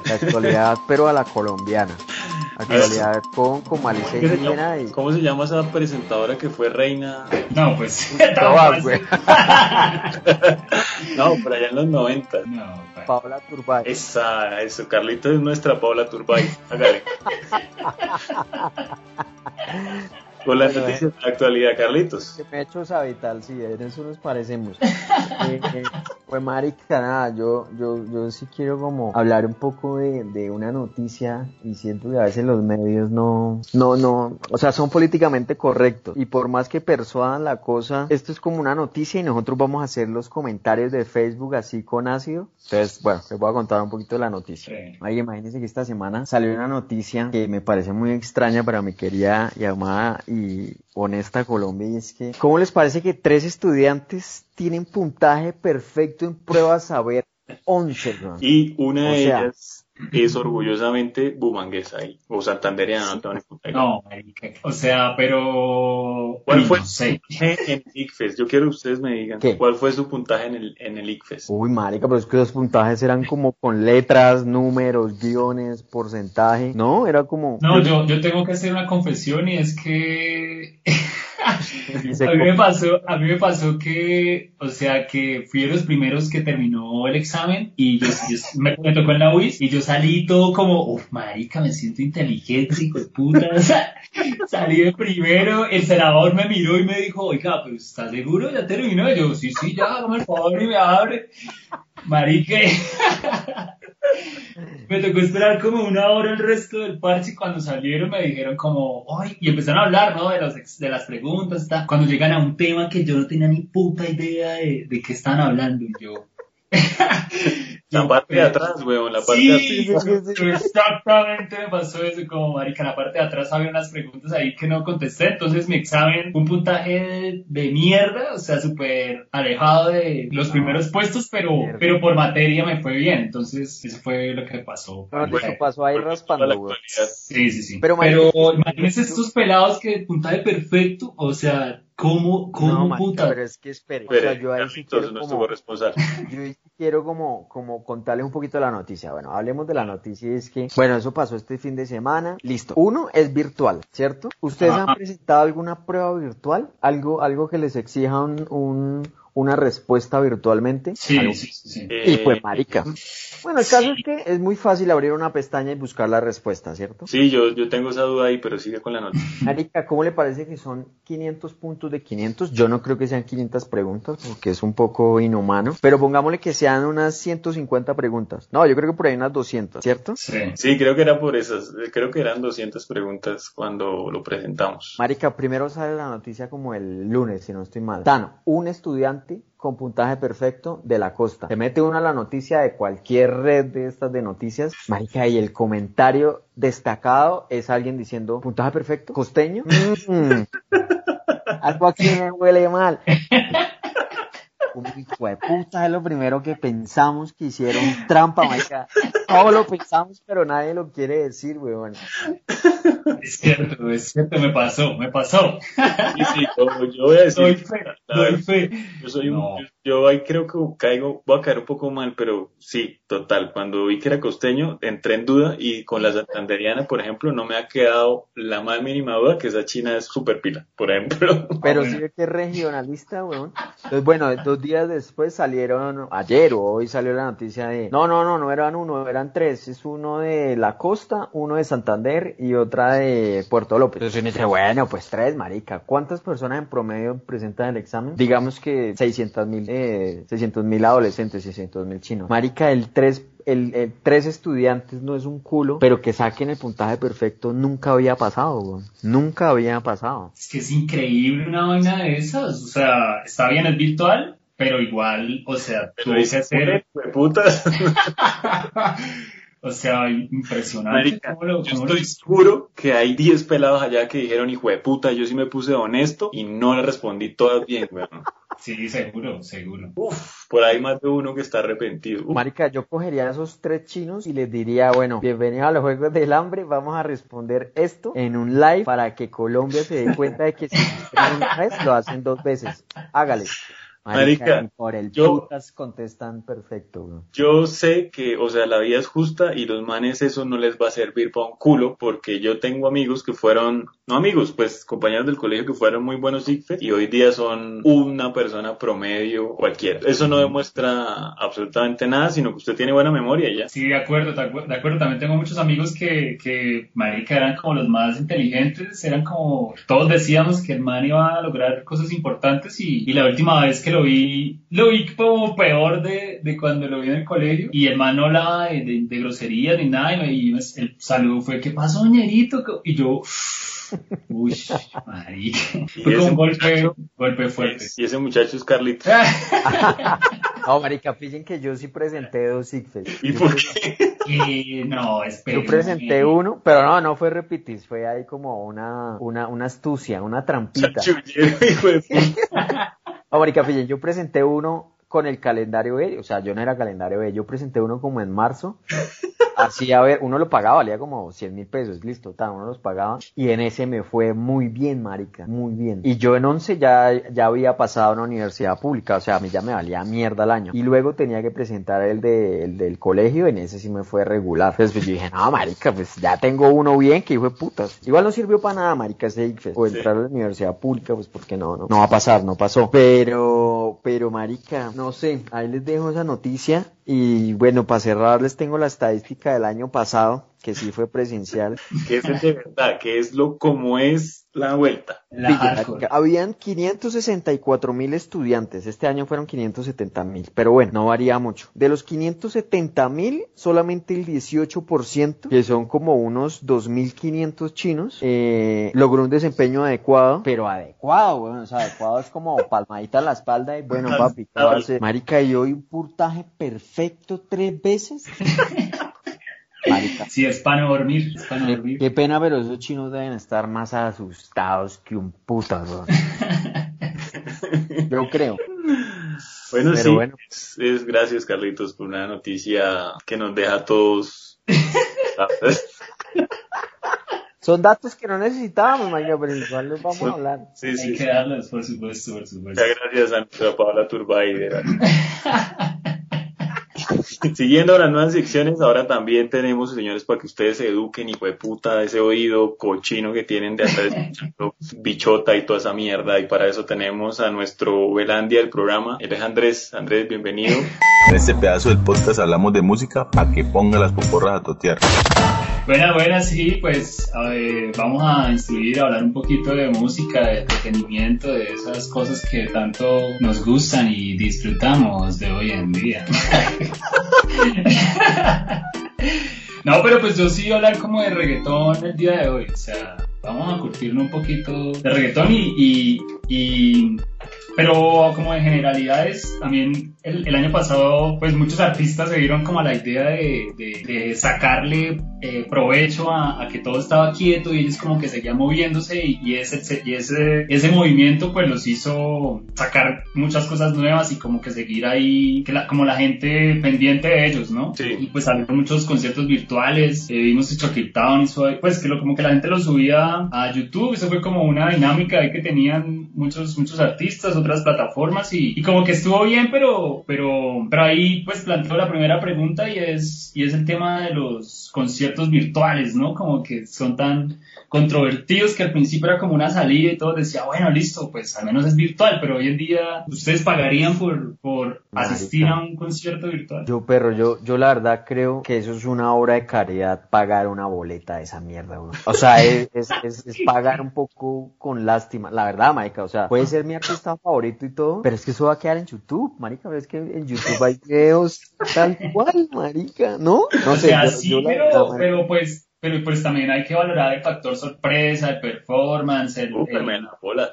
La actualidad, [laughs] pero a la colombiana. Actualidad con, con malicia ¿Qué se indígena llama- y... ¿Cómo se llama esa presentadora que fue reina? No, pues. [laughs] [laughs] Todas, güey. [laughs] No, por allá en los 90. No, pa- Paola Turbay. Esa, eso, Carlitos es nuestra Paula Turbay. Hágale. Con las noticias de la actualidad, Carlitos. Que me ha hecho Sabital, sí, en eso nos parecemos. [laughs] Eh, eh, pues marica, nada, yo, yo, yo sí quiero como hablar un poco de, de una noticia y siento que a veces los medios no, no, no, o sea, son políticamente correctos y por más que persuadan la cosa, esto es como una noticia y nosotros vamos a hacer los comentarios de Facebook así con ácido. Entonces, bueno, les voy a contar un poquito de la noticia. Sí. Ay, imagínense que esta semana salió una noticia que me parece muy extraña para mi querida y amada y honesta Colombia y es que, ¿cómo les parece que tres estudiantes tienen puntaje perfecto en pruebas saber 11, weón? Y una O de sea- ellas es orgullosamente bumanguesa y- o santandereana, no tengo ni puta idea. No, marica. O sea, pero. ¿Cuál fue no su sé. puntaje en ICFES? Yo quiero que ustedes me digan ¿Qué? cuál fue su puntaje en el, en el ICFES. Uy, marica, pero es que los puntajes eran como con letras, números, guiones, porcentaje. No, era como... No, yo, yo tengo que hacer una confesión y es que [laughs] [laughs] a mí me pasó, a mí me pasó que, o sea, que fui de los primeros que terminó el examen y yo, yo- me, me tocó en la UIS y yo salí todo como, uff, marica, me siento inteligente, hijo de puta. [laughs] Salí de primero, el senador me miró y me dijo, oiga, pero ¿estás seguro? ¿Ya terminó? Y yo, sí, sí, ya, hágame el favor y me abre. Marica, [laughs] me tocó esperar como una hora el resto del parche y cuando salieron me dijeron como, ay, y empezaron a hablar, ¿no? De, de las preguntas, ta. cuando llegan a un tema que yo no tenía ni puta idea de, de qué están hablando y yo... [laughs] La parte de atrás, weón, la parte Sí, de atrás. sí, exactamente me pasó eso, como marica, la parte de atrás había unas preguntas ahí que no contesté, entonces mi examen, un puntaje de, de mierda, o sea, súper alejado de los primeros puestos, pero, Mierda. pero por materia me fue bien, entonces eso fue lo que pasó. No, eso pasó ahí raspando, weón. Sí, sí, sí. Pero, Pero, imagínense estos pelados que puntaje perfecto, o sea, ¿cómo, cómo No, puta? pero es que espere. O sea, yo ahí sí quiero como... Yo quiero como, como contarles un poquito de la noticia. Bueno, hablemos de la noticia y es que, bueno, eso pasó este fin de semana. Listo. Uno es virtual, ¿cierto? ¿Ustedes han presentado alguna prueba virtual? ¿Algo, algo que les exija un, un- una respuesta virtualmente? Sí. Y Eh, pues, marica. Bueno, el caso es que es muy fácil abrir una pestaña y buscar la respuesta, ¿cierto? Sí, yo, yo tengo esa duda ahí, pero sigue con la noticia. Marica, ¿cómo le parece que son 500 puntos de 500? Yo no creo que sean 500 preguntas, porque es un poco inhumano. Pero pongámosle que sean unas 150 preguntas. No, yo creo que por ahí unas 200, ¿cierto? Sí. Sí, creo que era por esas. eh, Creo que eran 200 preguntas cuando lo presentamos. Marica, primero sale la noticia como el lunes, si no estoy mal. Tano, un estudiante con puntaje perfecto de la costa. Se mete uno a la noticia de cualquier red de estas de noticias. Marica, y el comentario destacado es alguien diciendo, puntaje perfecto, costeño. Mm, [laughs] algo aquí me huele mal. Un hijo de puta es lo primero que pensamos que hicieron trampa, marica. Todos lo pensamos, pero nadie lo quiere decir, weón. Es cierto, es cierto, me pasó, me pasó. Sí, sí, yo, yo voy a decir, Doy fe, la doy verdad, fe. yo soy un, No. yo, yo ahí creo que caigo, voy a caer un poco mal, pero sí, total. Cuando vi que era costeño, entré en duda y con la santanderiana, por ejemplo, no me ha quedado la más mínima duda que esa china es súper pila, por ejemplo. [laughs] Pero Ah, sí bueno. ve que es regionalista, weón. Entonces, bueno, dos días después salieron, ayer o hoy salió la noticia de, no, no, no, no eran uno, eran tres. Es uno de la costa, uno de Santander y otra de Puerto López. Entonces uno dice, bueno, pues tres, marica. ¿Cuántas personas en promedio presentan el examen? Digamos que 600 mil, eh, 600 mil adolescentes, 600 mil chinos. Marica, el tres el, el tres estudiantes no es un culo, pero que saquen el puntaje perfecto nunca había pasado, weón. Nunca había pasado. Es que es increíble una vaina de esas. O sea, está bien, es virtual, pero igual, o sea, Pero tuvo que dice, hacer. putas. O sea, impresionante. Marica, cómo lo- yo cómo lo- estoy seguro que hay 10 pelados allá que dijeron, hijo de puta, yo sí me puse honesto y no le respondí todas bien, weón. Sí, seguro, seguro. Uf, por ahí más de uno que está arrepentido. Uf, Marica, yo cogería a esos tres chinos y les diría, bueno, bienvenidos a los Juegos del Hambre, vamos a responder esto en un live para que Colombia se dé cuenta de que si escriben una vez, lo hacen dos veces. Hágale. Marica, y por el yo- putas contestan perfecto, bro. Yo sé que, o sea, la vida es justa y los manes eso no les va a servir para un culo porque yo tengo amigos que fueron, no amigos, pues compañeros del colegio que fueron muy buenos ICFES y hoy día son una persona promedio cualquiera. Eso no demuestra absolutamente nada, sino que usted tiene buena memoria ya. Sí, de acuerdo, de acuerdo, de acuerdo. También tengo muchos amigos que, que, marica, eran como los más inteligentes, eran como, todos decíamos que el man iba a lograr cosas importantes y, y la última vez que lo vi, lo vi como peor de, de cuando lo vi en el colegio y el man no hablaba de, de, de groserías ni nada y, me- y el saludo fue, ¿qué pasó, ñerito? Y yo, [laughs] uy, marica, [laughs] Y fue como ese un golpe, muchacho- golpe fuerte. Y ese muchacho es Carlito. [laughs] No, marica, pillen que yo sí presenté dos ICFES. ¿Y Yo por qué? Y no, espera. Yo presenté uno, pero no, no fue repitis, fue ahí como una, una, una astucia, una trampita. Chachullero, hijo de puta. No, marica, pillen, yo presenté uno con el calendario B, o sea, yo no era calendario B, yo presenté uno como en marzo, así a ver, uno lo pagaba, valía como 100 mil pesos, listo, tal, uno los pagaba, y en ese me fue muy bien, marica, muy bien. Y yo en 11 ya, ya había pasado a una universidad pública, o sea, a mí ya me valía mierda el año. Y luego tenía que presentar el, de, el del colegio, en ese sí me fue regular. Entonces pues, yo dije, no, marica, pues ya tengo uno bien, que hijo de putas. Igual no sirvió para nada, marica, ese ICFES, o Sí. entrar a la universidad pública, pues porque no, no, no va a pasar, no pasó. Pero, pero marica, no sé, ahí les dejo esa noticia y bueno, para cerrar les tengo la estadística del año pasado, que sí fue presencial. [laughs] Que es el de verdad, que es lo como es la vuelta. La Habían 564 mil estudiantes, este año fueron 570 mil, pero bueno, no varía mucho. De los 570 mil, solamente el 18%, que son como unos 2.500 chinos, eh, logró un desempeño adecuado, pero adecuado, bueno, o sea, adecuado es como palmadita en la espalda y bueno, papi, ¿qué va a hacer? Marica, y hoy un puntaje perfecto tres veces. [laughs] Marica. Sí, es para no dormir, es para no Qué, dormir. qué pena, pero esos chinos deben estar más asustados que un puta, weón. [laughs] Yo creo. Bueno, Pero sí, bueno. Es, es gracias Carlitos por una noticia que nos deja a todos. [laughs] Son datos que no necesitábamos, marica, pero igual los vamos a hablar. sí, Hay sí. que darles, por supuesto, por supuesto. Muchas gracias a nuestra Paola Turbay. [laughs] [laughs] Siguiendo las nuevas secciones, ahora también tenemos, señores, para que ustedes se eduquen, hijo de puta, ese oído cochino que tienen de atrás, escuchando [laughs] bichota y toda esa mierda. Y para eso tenemos a nuestro Velandia del programa. Él es Andrés. Andrés, bienvenido. En [laughs] este pedazo del podcast hablamos de música para que ponga las poporras a totear. Buenas, buenas, sí, pues ver, vamos a instruir, a hablar un poquito de música, de entretenimiento, de esas cosas que tanto nos gustan y disfrutamos de hoy en día. [laughs] No, pero pues yo sí hablar como de reggaetón el día de hoy, o sea, vamos a curtirnos un poquito de reggaetón y, y- pero como de generalidades, también el, el año pasado pues muchos artistas se dieron como a la idea de, de- de sacarle eh, provecho a, que todo estaba quieto y ellos como que seguían moviéndose y, ese, y ese, ese movimiento pues los hizo sacar muchas cosas nuevas y como que seguir ahí, que como la gente pendiente de ellos, ¿no? Sí. Y pues salieron muchos conciertos virtuales, eh, vimos Cape Town y pues que lo, como que la gente lo subía a YouTube, eso fue como una dinámica ahí que tenían muchos, muchos artistas, otras plataformas y, como que estuvo bien, pero, pero, pero ahí pues planteo la primera pregunta y es, y es el tema de los conciertos virtuales, ¿no? Como que son tan controvertidos que al principio era como una salida y todo decía, bueno, listo, pues al menos es virtual, pero hoy en día ustedes pagarían por, por asistir a un concierto virtual. Yo, perro, yo, yo la verdad creo que eso es una obra de caridad pagar una boleta de esa mierda, bro. O sea, es, es, es, pagar un poco con lástima, la verdad, marica, o sea, puede ser mi artista favorito y todo, pero es que eso va a quedar en YouTube, marica, es que en YouTube hay videos tal cual, marica, ¿no? No sé. O pero, pero pues pero pues también hay que valorar el factor sorpresa, el performance, el,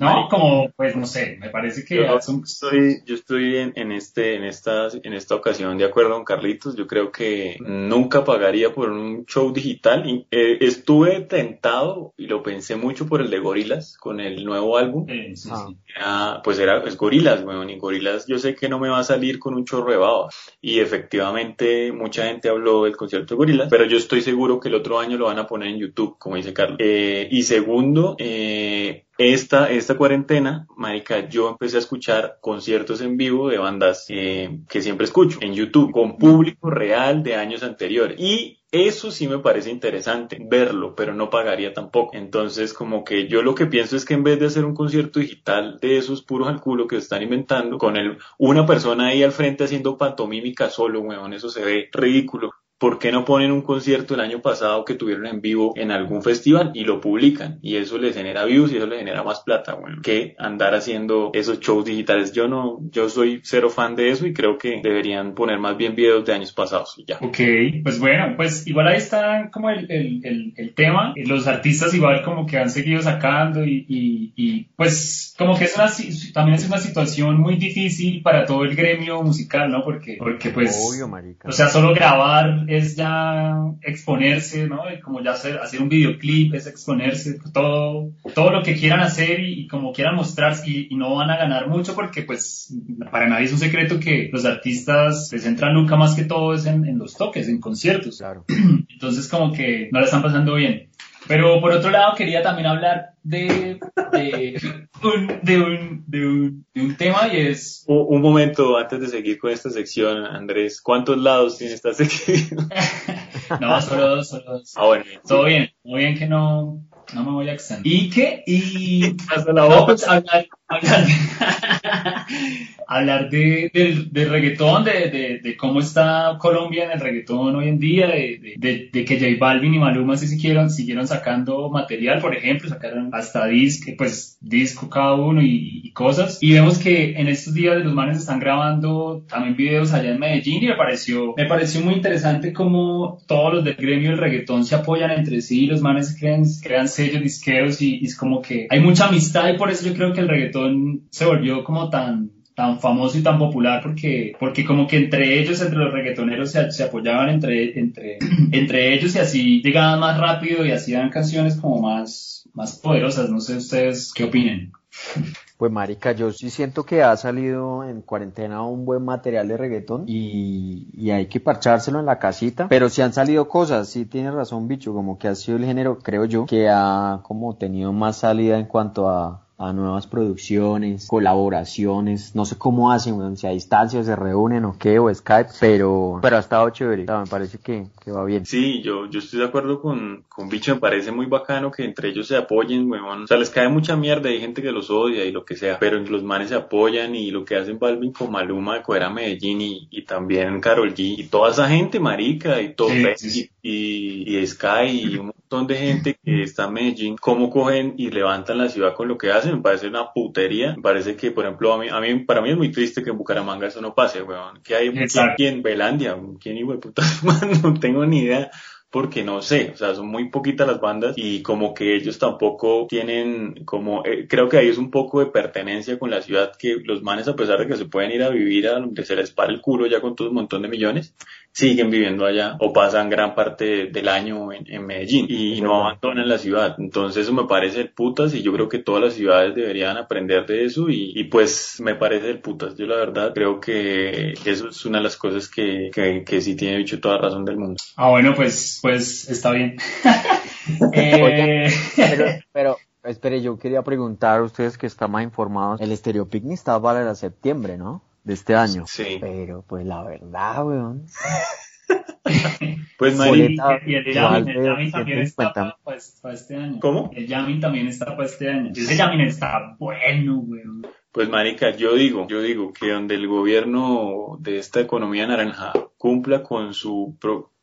no, como pues no sé, me parece que yo estoy, yo estoy en, en, este, en esta, en esta ocasión de acuerdo con Carlitos. Yo creo que nunca pagaría por un show digital. Eh, estuve tentado y lo pensé mucho por el de Gorilas con el nuevo álbum. Ah, pues era es Gorilas, weón, y Gorilas yo sé que no me va a salir con un chorro de baba. Y efectivamente mucha gente habló del concierto de Gorilas, pero yo estoy seguro que el otro año lo van a poner en YouTube, como dice Carlos. Eh, y segundo, eh, esta, esta cuarentena, marica, yo empecé a escuchar conciertos en vivo de bandas eh, que siempre escucho en YouTube, con público real de años anteriores. Y eso sí me parece interesante, verlo, pero no pagaría tampoco. Entonces, como que yo lo que pienso es que en vez de hacer un concierto digital de esos puros al culo que están inventando, con una persona ahí al frente haciendo pantomímica solo, weón, eso se ve ridículo. ¿Por qué no ponen un concierto el año pasado que tuvieron en vivo en algún festival y lo publican? Y eso les genera views y eso les genera más plata, bueno, que andar haciendo esos shows digitales. Yo no, yo soy cero fan de eso y creo que deberían poner más bien videos de años pasados y ya. Ok, pues bueno, pues igual ahí está como el, el, el, tema. Los artistas igual como que han seguido sacando y, y, y pues como que es una, también es una situación muy difícil para todo el gremio musical, ¿no? Porque, porque pues, Obvio, o sea, solo grabar es ya exponerse, ¿no? como ya hacer, hacer un videoclip es exponerse, todo, todo lo que quieran hacer y, como quieran mostrarse y, no van a ganar mucho porque pues para nadie es un secreto que los artistas les entran nunca más que todo es en, los toques, en conciertos. Claro. [clears throat] Entonces como que no la están pasando bien. Pero por otro lado quería también hablar de, de, un, de, un, de, un, de un tema y es... Un, momento antes de seguir con esta sección, Andrés, ¿cuántos lados tiene esta sección? [laughs] no, solo dos, solo dos. Ah, bueno. Todo bien, muy bien que no, no me voy a extender. ¿Y qué? Y... [laughs] Hasta la. Pues, hablar, hablar, [laughs] hablar de, del, del reggaetón, de, de, de, cómo está Colombia en el reggaetón hoy en día, de, de, que J Balvin y Maluma sí siguieron, siguieron sacando material, por ejemplo, sacaron hasta disco, pues disco cada uno y, y, cosas. Y vemos que en estos días los manes están grabando también videos allá en Medellín y me pareció, me pareció muy interesante cómo todos los del gremio del reggaetón se apoyan entre sí, los manes crean, crean sellos disqueros y, y es como que hay mucha amistad y por eso yo creo que el reggaetón se volvió como tan tan famoso y tan popular porque, porque como que entre ellos, entre los reggaetoneros se, apoyaban entre, entre, [clears throat] entre ellos y así llegaban más rápido y hacían canciones como más, más poderosas. No sé ustedes qué opinen. Pues marica, yo sí siento que ha salido en cuarentena un buen material de reggaetón y, y, hay que parchárselo en la casita, pero sí han salido cosas, sí tienes razón bicho, como que ha sido el género, creo yo, que ha como tenido más salida en cuanto a, a nuevas producciones, colaboraciones, no sé cómo hacen, si a distancia se reúnen o qué, o Skype, pero, pero ha estado chévere, me parece que, que, va bien. Sí, yo, yo estoy de acuerdo con, con Bicho, me parece muy bacano que entre ellos se apoyen, weón. O sea, les cae mucha mierda, hay gente que los odia y lo que sea, pero los manes se apoyan y lo que hacen Balvin con Maluma de coger a Medellín y, y también Carol G y toda esa gente, marica, y todo, Y, y, y Sky y un montón de gente que está en Medellín, cómo cogen y levantan la ciudad con lo que hacen me parece una putería. Me parece que, por ejemplo, a mí, a mí, para mí es muy triste que en Bucaramanga eso no pase, weón. Que hay aquí en Belandia, ¿quién hijo de puta? [laughs] no tengo ni idea porque no sé, o sea, son muy poquitas las bandas y como que ellos tampoco tienen como, eh, creo que ahí es un poco de pertenencia con la ciudad que los manes a pesar de que se pueden ir a vivir a donde se les para el culo ya con todo un montón de millones, siguen viviendo allá o pasan gran parte del año en, Medellín y, no abandonan la ciudad. Entonces eso me parece el putas y yo creo que todas las ciudades deberían aprender de eso y, pues me parece el putas. Yo la verdad creo que eso es una de las cosas que, que, sí tiene dicho toda razón del mundo. Ah, bueno, pues, pues está bien. [laughs] Eh, pero, pero espere, yo quería preguntar a ustedes que están más informados. El Stereo Picnic está para septiembre, ¿no? De este año. Sí. Pero, pues la verdad, weón. [laughs] Pues Marica, y el Yamin, también está para, este año. ¿Cómo? El Yamin también está para este año. Ese Yamin está bueno, weón. Pues marica, yo digo, yo digo que donde el gobierno de esta economía naranja cumpla con su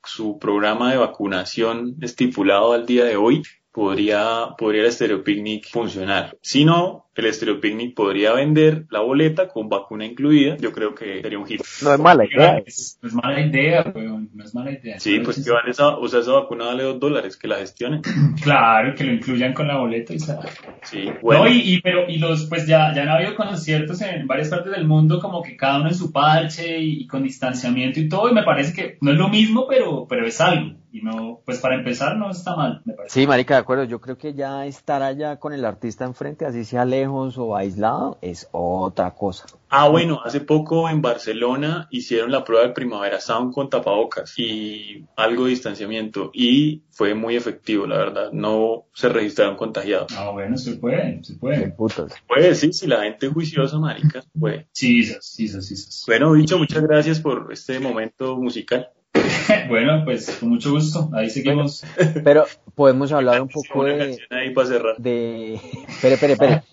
su programa de vacunación estipulado al día de hoy, podría, podría el Picnic funcionar. Si no, el Picnic podría vender la boleta con vacuna incluida. Yo creo que sería un hit. No es mala idea. No es mala idea, weón. No es mala idea. Sí, pues que vale esa, o sea, esa vacuna vale dos dólares, que la gestionen. [clears throat] Claro, que lo incluyan con la boleta y se Sí, bueno. No, y, pero, y los, pues ya, ya han habido conciertos en varias partes del mundo, como que cada uno en su parche y, con distanciamiento y todo, y me parece que no es lo mismo, pero, pero es algo. Y no, pues para empezar no está mal, me parece. Sí, marica, de acuerdo. Yo creo que ya estar allá con el artista enfrente, así sea lejos o aislado, es otra cosa. Ah, bueno, hace poco en Barcelona hicieron la prueba de Primavera Sound con tapabocas y algo de distanciamiento y fue muy efectivo, la verdad. No se registraron contagiados. Ah, bueno, se puede, se puede. Putas. Puede, sí, si la gente es juiciosa, marica, puede. Sí, sí, sí, sí. Bueno, dicho, muchas gracias por este momento musical. [laughs] bueno, pues con mucho gusto. Ahí seguimos. Pero podemos hablar un poco de. Ahí para cerrar. De. Espere, espere, espere.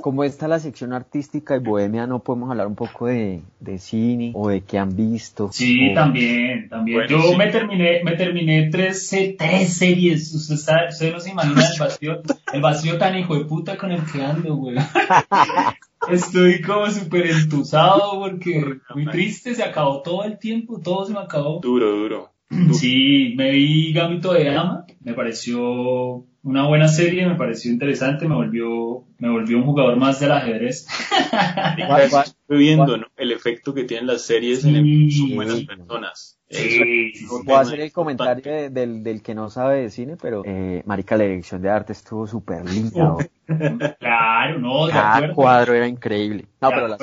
Como está la sección artística y bohemia, no podemos hablar un poco de, de cine o de qué han visto. Sí, también, también. Yo me terminé, me terminé tres, tres series. Usted, está, usted no se imagina el vacío, el vacío tan hijo de puta con el que ando, güey. [laughs] Estoy como súper entusado porque muy triste, se acabó todo el tiempo, todo se me acabó. Duro, duro. Sí, me vi Gambito de Dama, me pareció una buena serie, me pareció interesante, me volvió, me volvió un jugador más del ajedrez. [laughs] viendo ¿no? el efecto que tienen las series en el, son buenas personas. Sí, Voy a hacer el comentario del, del que no sabe de cine, pero eh, Marica, la dirección de arte estuvo súper linda. [laughs] claro, no, de Cada cuadro era increíble. No, pero la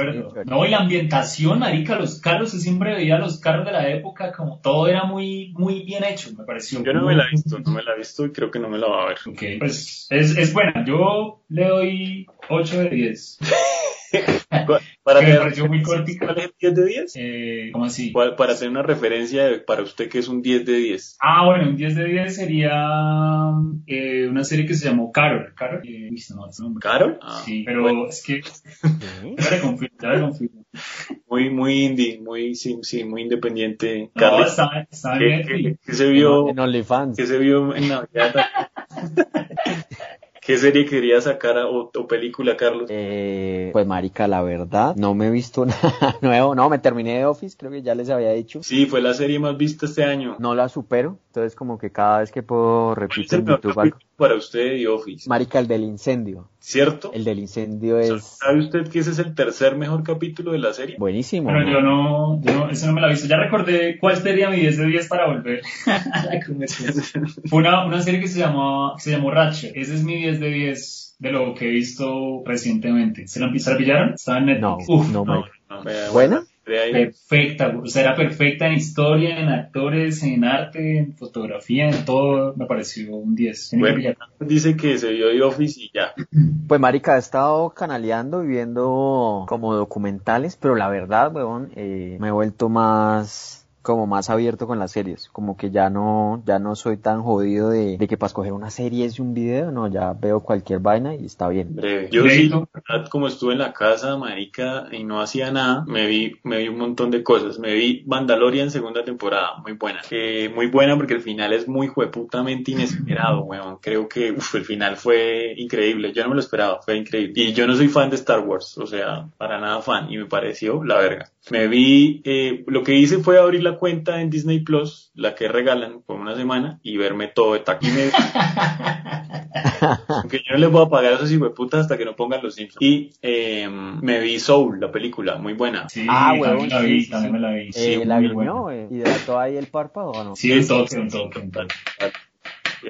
no, y la ambientación, Marica, los carros, yo siempre veía los carros de la época, como todo era muy, muy bien hecho, me pareció. Yo no me la he visto, no me la he visto y creo que no me la va a ver. Ok, pues es, es buena, yo le doy 8 de 10. [laughs] para me pareció muy cortica. ¿Cuál es el 10 de 10? Eh, ¿Cómo así? Para hacer una referencia para usted que es un 10 de 10. Ah, bueno, un 10 de 10 sería eh, una serie que se llamó Carol. ¿Carol? Eh, no. ¿Carol? Ah, sí, pero es que... [laughs] [laughs] ya le confirmo, ya le confirmo. Muy, muy indie, muy, sí, sí muy independiente. No, Carlos, está, está bien. ¿Qué, se vio? En OnlyFans. ¿Qué se vio en Navidad? [laughs] ¿Qué serie quería sacar o, película, Carlos? Eh, pues marica, la verdad, no me he visto [laughs] nada nuevo. No, me terminé de Office, creo que ya les había dicho. Sí, fue la serie más vista este año. No la supero, entonces como que cada vez que puedo repito en YouTube algo. Para usted y Office. Marica, el del incendio. ¿Cierto? El del incendio es... ¿Sabe usted que ese es el tercer mejor capítulo de la serie? Buenísimo. Pero yo no, yo no, ese no me la he visto. Ya recordé cuál sería mi 10 de 10 para volver [laughs] a la conversación. Fue una, una serie que se llamó, se llamó Ratchet. Ese es mi 10 de 10 de lo que he visto recientemente. ¿Se la, ¿se la pillaron? Estaba en Netflix. No, Uf, no, no, no, ¿Buena? Perfecta, o sea, era perfecta en historia, en actores, en arte, en fotografía, en todo, me pareció un 10. Bueno, dice que se vio The Office y ya. [clears throat] Pues marica, he estado canaleando y viendo como documentales, pero la verdad, weón, eh, me he vuelto más como más abierto con las series, como que ya no, ya no soy tan jodido de, de que para escoger una serie es un video, no, ya veo cualquier vaina y está bien. Breve. Yo sí, como estuve en la casa, marica, y no hacía nada, me vi, me vi un montón de cosas, me vi Mandalorian segunda temporada, muy buena, eh, muy buena porque el final es muy jueputamente inesperado, weón, creo que uf, el final fue increíble, yo no me lo esperaba, fue increíble, y yo no soy fan de Star Wars, o sea, para nada fan, y me pareció la verga. Me vi, eh, lo que hice fue abrir la cuenta en Disney Plus, la que regalan por una semana, y verme todo de taquímetro. [laughs] Aunque yo no les voy a pagar a esos hijueputas hasta que no pongan los Simpsons. Y eh, me vi Soul, la película, muy buena. Sí, Ah, también huevón, la vi, sí, me la vi. Eh, Sí, la muy guiñó, buena. eh, hidrató ahí el párpado o no. Sí, un toque, un toque.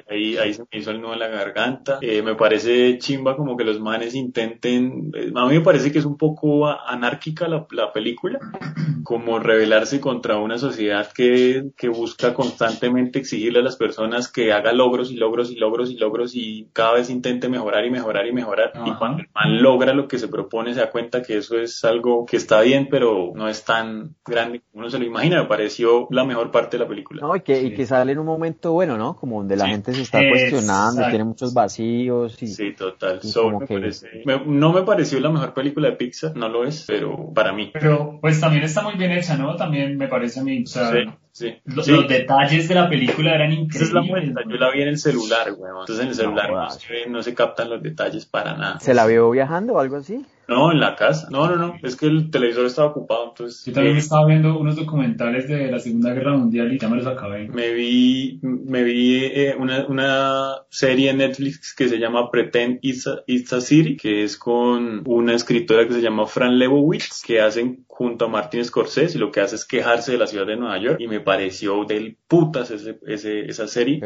Ahí, ahí se me hizo el nudo en la garganta. Eh, me parece chimba como que los manes intenten. eh, a mí me parece que es un poco a- anárquica la, la película, [clears throat] como rebelarse contra una sociedad que, que busca constantemente exigirle a las personas que haga logros y logros y logros y logros y cada vez intente mejorar y mejorar y mejorar. Y Ajá. cuando el man logra lo que se propone, se da cuenta que eso es algo que está bien, pero no es tan grande como uno se lo imagina. Me pareció la mejor parte de la película. No, y que, y Sí. que sale en un momento bueno, ¿no? Como donde la Sí. gente se está cuestionando, tiene muchos vacíos y Sí, total. y Soul como me que- parece- me- no me pareció la mejor película de Pixar, no lo es, pero para mí. Pero pues también está muy bien hecha, ¿no? También me parece a mí, o sea, Sí, sí. lo- Sí, los detalles de la película eran esa es la increíbles. muestra. Yo la vi en el celular, weón. Entonces en el celular no, jodas. se, no se captan los detalles para nada. se la vio viajando o algo así. No, en la casa. No, no, no. Es que el televisor estaba ocupado, entonces. Yo también eh, estaba viendo unos documentales de la Segunda Guerra Mundial y ya me los acabé. me vi, me vi eh, una, una serie en Netflix que se llama Pretend It's a, It's a City, que es con una escritora que se llama Fran Lebowitz, que hacen junto a Martin Scorsese y lo que hace es quejarse de la ciudad de Nueva York y me pareció del putas ese, ese, esa serie.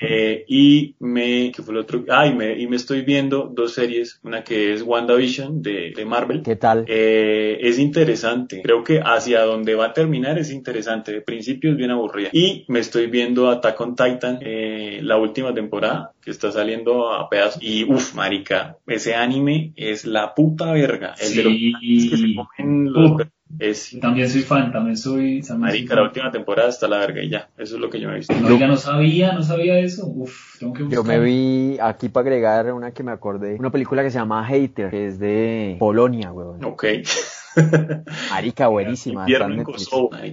Eh, y me, ¿qué fue lo otro? Ah, y me, y me estoy viendo dos series, una que es WandaVision de, de Marvel. ¿Qué tal? Eh, es interesante. Creo que hacia donde va a terminar es interesante. De principio es bien aburrida. Y me estoy viendo Attack on Titan, eh, la última temporada, que está saliendo a pedazos. Y uff, marica, ese anime es la puta verga. El de los que se comen los... Es... Yo También soy fan, también soy... también soy Marica, fan. la última temporada está la verga y ya. Eso es lo que yo me he visto. No, ya no sabía, no sabía eso. Uf, tengo que buscar. Yo me vi aquí para agregar una que me acordé, una película que se llama Hater, que es de Polonia, weón. Ok. [laughs] [laughs] Marica, buenísima.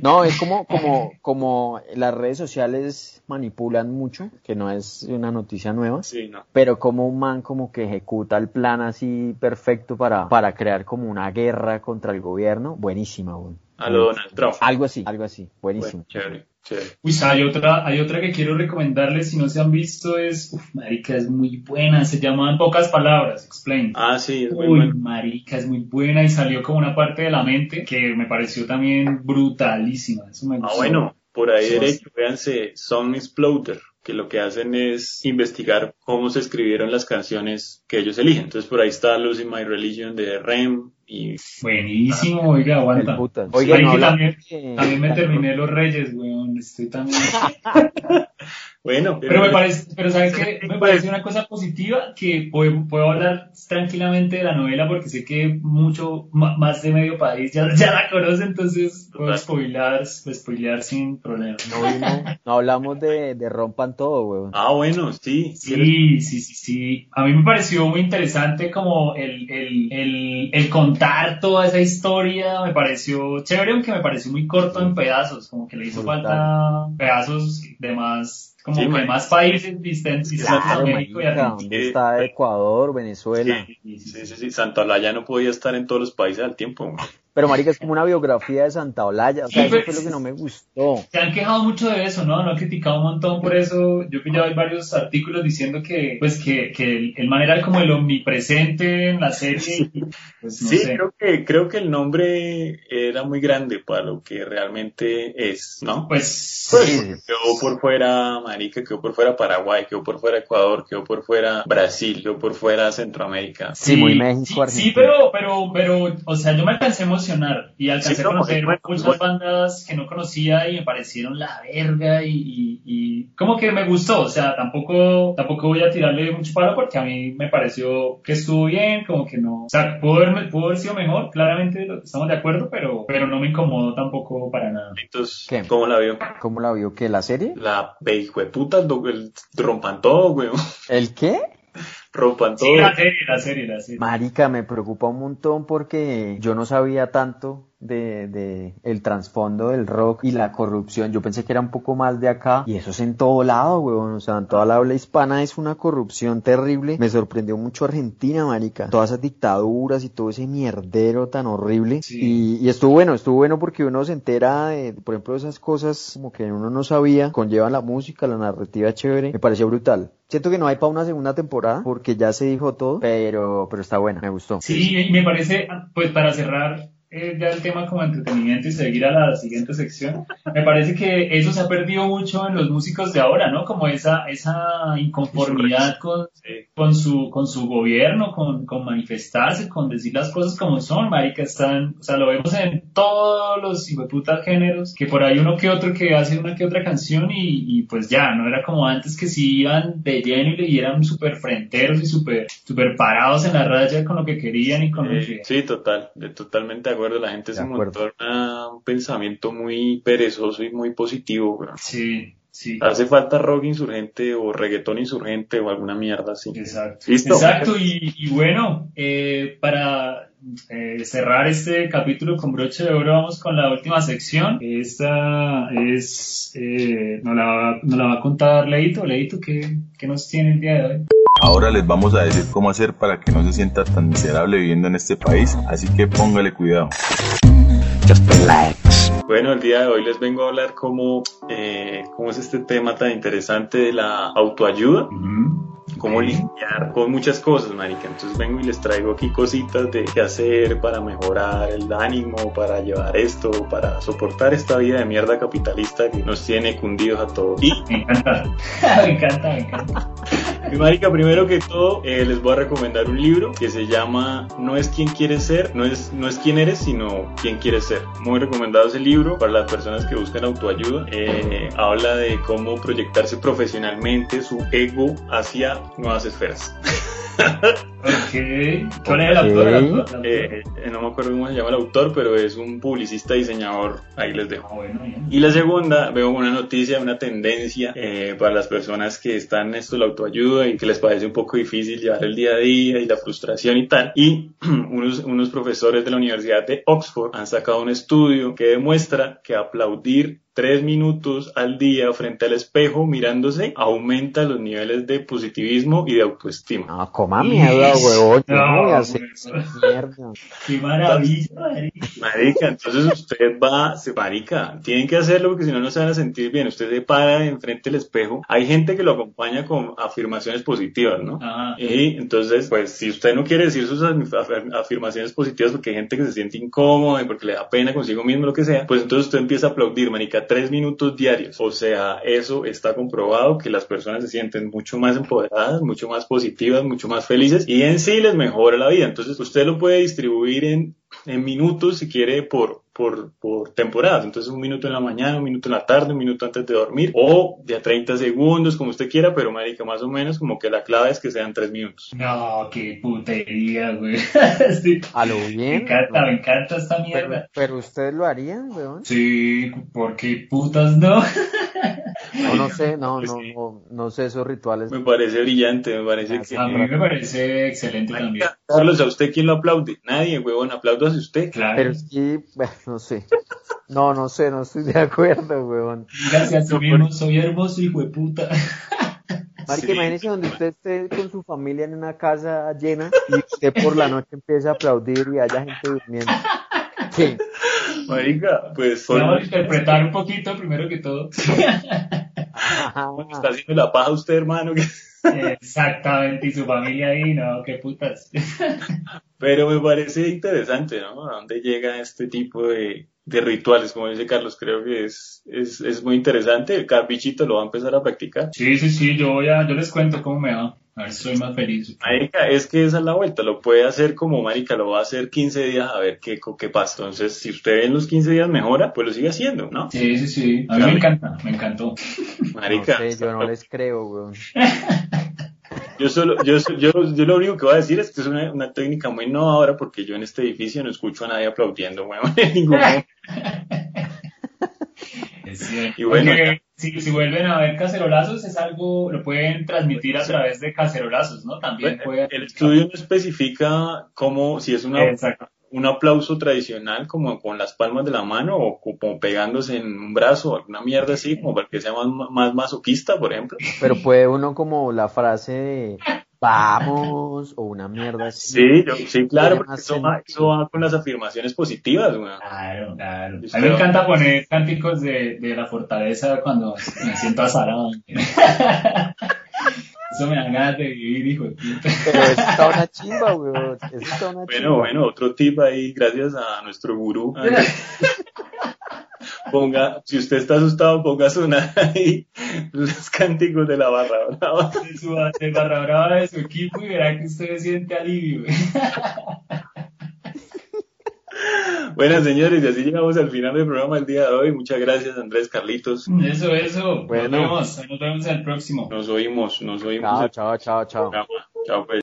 No, es como, [laughs] como, como las redes sociales manipulan mucho, que no es una noticia nueva. Sí, no. Pero como un man como que ejecuta el plan así perfecto para, para crear como una guerra contra el gobierno, buenísima. A lo Donald Trump. Algo así, algo así, buenísimo. Bueno, chévere, Uy, hay otra, hay otra que quiero recomendarles, si no se han visto, es, uf, marica, es muy buena, se llama En pocas palabras, Explain. Ah, sí, es muy Uy, bueno. marica, es muy buena y salió como una parte de la mente que me pareció también brutalísima. Eso me Ah, gustó. bueno, por ahí derecho, véanse Song Exploder, que lo que hacen es investigar cómo se escribieron las canciones que ellos eligen. Entonces por ahí está Losing My Religion de Rem y Buenísimo, [laughs] oiga, aguanta. Oiga, no también, también me [laughs] terminé Los Reyes, weón, estoy también... [laughs] bueno, Pero me parece, pero ¿sabes qué? Me parece una cosa positiva que puedo, puedo hablar tranquilamente de la novela porque sé que mucho, más de medio país ya, ya la conoce, entonces puedo spoilar, spoilear sin problema. no, vimos- no hablamos de, de rompan todo, weón. Ah, bueno, sí. Sí, sí, sí, sí. A mí me pareció muy interesante como el, el, el, el contar toda esa historia, me pareció chévere, aunque me pareció muy corto en pedazos, como que le hizo Brutal. falta pedazos de más, como Sí, que más países distintos, Claro, México y Argentina. ¿dónde está Ecuador, Venezuela? Sí, sí, sí, sí. Santa Olaya no podía estar en todos los países al tiempo. Pero marica, es como una biografía de Santa Olaya, o sea, Sí, eso pues- fue lo que no me gustó. Se han quejado mucho de eso, ¿no? Lo han criticado un montón por eso. Yo ya hay varios artículos diciendo que, pues, que, que el, el man era como el omnipresente en la serie. pues, no Sí, sé. creo que, creo que el nombre era muy grande para lo que realmente es, ¿no? Pues, Sí, Quedó por fuera Marica, quedó por fuera Paraguay, quedó por fuera Ecuador, quedó por fuera Brasil, quedó por fuera Centroamérica. Sí, muy México, sí, Argentina. sí, pero, pero, pero, o sea, yo me alcancé y alcancé Sí, a no, conocer muchas bandas que no conocía y me parecieron la verga y, y, y como que me gustó, o sea, tampoco, tampoco voy a tirarle mucho palo porque a mí me pareció que estuvo bien, como que no, o sea, pudo haber, pudo haber sido mejor, claramente estamos de acuerdo, pero, pero no me incomodó tampoco para nada. Entonces, ¿Qué? ¿cómo la vio? ¿Cómo la vio? ¿Que la serie? La hijo de puta, el- rompan todo, weón. ¿El qué? Rompan todo. Sí, la serie, la serie, la serie. Marica, me preocupa un montón porque yo no sabía tanto de, de el trasfondo del rock y la corrupción. Yo pensé que era un poco más de acá y eso es en todo lado, weón. O sea, en toda la habla hispana es una corrupción terrible. Me sorprendió mucho Argentina, marica. Todas esas dictaduras y todo ese mierdero tan horrible. Y, y estuvo bueno, estuvo bueno porque uno se entera de, por ejemplo, esas cosas como que uno no sabía, conllevan la música, la narrativa chévere. Me pareció brutal. Siento que no hay para una segunda temporada porque ya se dijo todo, pero, pero está buena, me gustó. Sí, me parece, pues para cerrar eh, ya el tema como entretenimiento y seguir a la siguiente sección, me parece que eso se ha perdido mucho en los músicos de ahora, ¿no? Como esa, esa inconformidad con, con su, con su gobierno, con, con manifestarse, con decir las cosas como son, marica, están, o sea, lo vemos en todos los putas géneros, que por ahí uno que otro que hace una que otra canción y, y pues ya, no era como antes que si iban de lleno y eran súper frenteros y súper, súper parados en la raya con lo que querían y con lo Eh, que... sí, total, totalmente de acuerdo. La gente De se acuerdo. montó en una- un pensamiento muy perezoso y muy positivo. Sí, sí. Hace falta rock insurgente o reggaetón insurgente o alguna mierda así. Exacto. ¿Listo? Exacto, y, y bueno, eh, para eh, cerrar este capítulo con broche de oro, vamos con la última sección. Esta es, eh, nos, la, va- nos la va a contar Leito. Leito, ¿qué, qué nos tiene el día de hoy? Ahora les vamos a decir cómo hacer para que no se sienta tan miserable viviendo en este país, así que póngale cuidado. Bueno, el día de hoy les vengo a hablar cómo, eh, cómo es este tema tan interesante de la autoayuda, cómo limpiar con muchas cosas, marica. Entonces vengo y les traigo aquí cositas de qué hacer para mejorar el ánimo, para llevar esto, para soportar esta vida de mierda capitalista que nos tiene cundidos a todos. Y [laughs] Me encanta, me encanta, me encanta. Y marica, primero que todo, eh, les voy a recomendar un libro que se llama No es quien quieres ser, no es, no es quién eres, sino quién quieres ser. Muy recomendado ese libro para las personas que buscan autoayuda. Eh, habla de cómo proyectarse profesionalmente su ego hacia nuevas esferas. Ok. ¿Cuál es el autor? El. Eh, eh, no me acuerdo cómo se llama el autor, pero es un publicista diseñador. Ahí les dejo. Ah, bueno. Y la segunda, veo una noticia, una tendencia eh, para las personas que están en esto la autoayuda y que les parece un poco difícil llevar el día a día y la frustración y tal. Y [clears throat] unos, unos profesores de la Universidad de Oxford han sacado un estudio que demuestra que aplaudir tres minutos al día frente al espejo mirándose aumenta los niveles de positivismo y de autoestima. No, coma mierda, huevón. No No, hacer mierda. Qué maravilla, marica. Marica, entonces usted va, se marica, tienen que hacerlo porque si no, no se van a sentir bien. Usted se para enfrente del espejo. Hay gente que lo acompaña con afirmaciones positivas, ¿no? Ajá. Y entonces, pues, si usted no quiere decir sus afir- afirmaciones positivas porque hay gente que se siente incómoda y porque le da pena consigo mismo, lo que sea, pues entonces usted empieza a aplaudir, marica, tres minutos diarios. O sea, eso está comprobado que las personas se sienten mucho más empoderadas, mucho más positivas, mucho más felices y en sí les mejora la vida. Entonces, usted lo puede distribuir en, minutos si quiere por, por, por temporadas. Entonces, un minuto en la mañana, un minuto en la tarde, un minuto antes de dormir o de a 30 segundos, como usted quiera, pero marica, más o menos como que la clave es que sean tres minutos. No, qué putería, güey. [laughs] Sí. A lo Me bien. encanta, ¿no? me encanta esta Pero, mierda. pero ustedes lo harían, weón. Sí, ¿por qué putas no? [laughs] No, no sé, no, Pues no, sí. no, no sé esos rituales. Me parece brillante, me parece que... A mí me parece excelente también. Carlos, ¿a usted quién lo aplaude? Nadie, huevón, apláudase usted. Claro. Pero es que, bueno, no sé. No, no sé, no estoy de acuerdo, weón. Dígase a sí mismo, soy hermoso, hijo de puta. [laughs] Marica, Sí. imagínese donde usted esté con su familia en una casa llena y usted por la noche empieza a aplaudir y haya gente durmiendo. [laughs] Sí. Marica, pues... por- Vamos a interpretar un poquito, primero que todo. Está haciendo la paja usted, hermano. Exactamente, y su familia ahí, no, qué putas. Pero me parece interesante, ¿no? ¿A dónde llega este tipo de, de rituales? Como dice Carlos, creo que es, es, es muy interesante. El carpichito lo va a empezar a practicar. Sí, sí, sí, yo voy a, yo les cuento cómo me va. A ver si soy más feliz. Marica, es que esa es la vuelta, lo puede hacer como Marica, lo va a hacer 15 días a ver qué, qué pasa. Entonces, si usted en los 15 días mejora, pues lo sigue haciendo, ¿no? Sí, sí, sí. A mí me encanta, me encantó. Marica, No sé, yo no les creo, weón. [laughs] yo solo, yo, yo, yo lo único que voy a decir es que es una, una técnica muy innovadora porque yo en este edificio no escucho a nadie aplaudiendo, weón, en ningún momento. [laughs] Y bueno, si, si vuelven a ver cacerolazos, es algo, lo pueden transmitir a través de cacerolazos, ¿no? También puede. El estudio no especifica cómo, si es una, Exacto. un aplauso tradicional como con las palmas de la mano o como pegándose en un brazo o alguna mierda así, como para que sea más, más masoquista, por ejemplo. Pero puede uno como la frase de vamos o una mierda así. Sí, yo, sí, claro, porque eso va, eso va, con las afirmaciones positivas, güey. Claro, claro. A mí me encanta poner cánticos de, de la fortaleza cuando me siento azarado. [laughs] Eso me dan ganas de vivir, hijo de puta. Pero eso está una chimba, güey. Eso está una Bueno, chimba. bueno, otro tip ahí, gracias a nuestro gurú. [laughs] Ponga, si usted está asustado, ponga a sonar ahí los cánticos de la barra brava. [laughs] De su de barra brava de su equipo y verá que usted siente alivio. [laughs] Bueno, señores, y así llegamos al final del programa del día de hoy. Muchas gracias, Andrés Carlitos. Eso, eso. Bueno. Nos vemos. Nos vemos en el próximo. Nos oímos, nos oímos. Chao, chao, chao, chao. Chao, pues.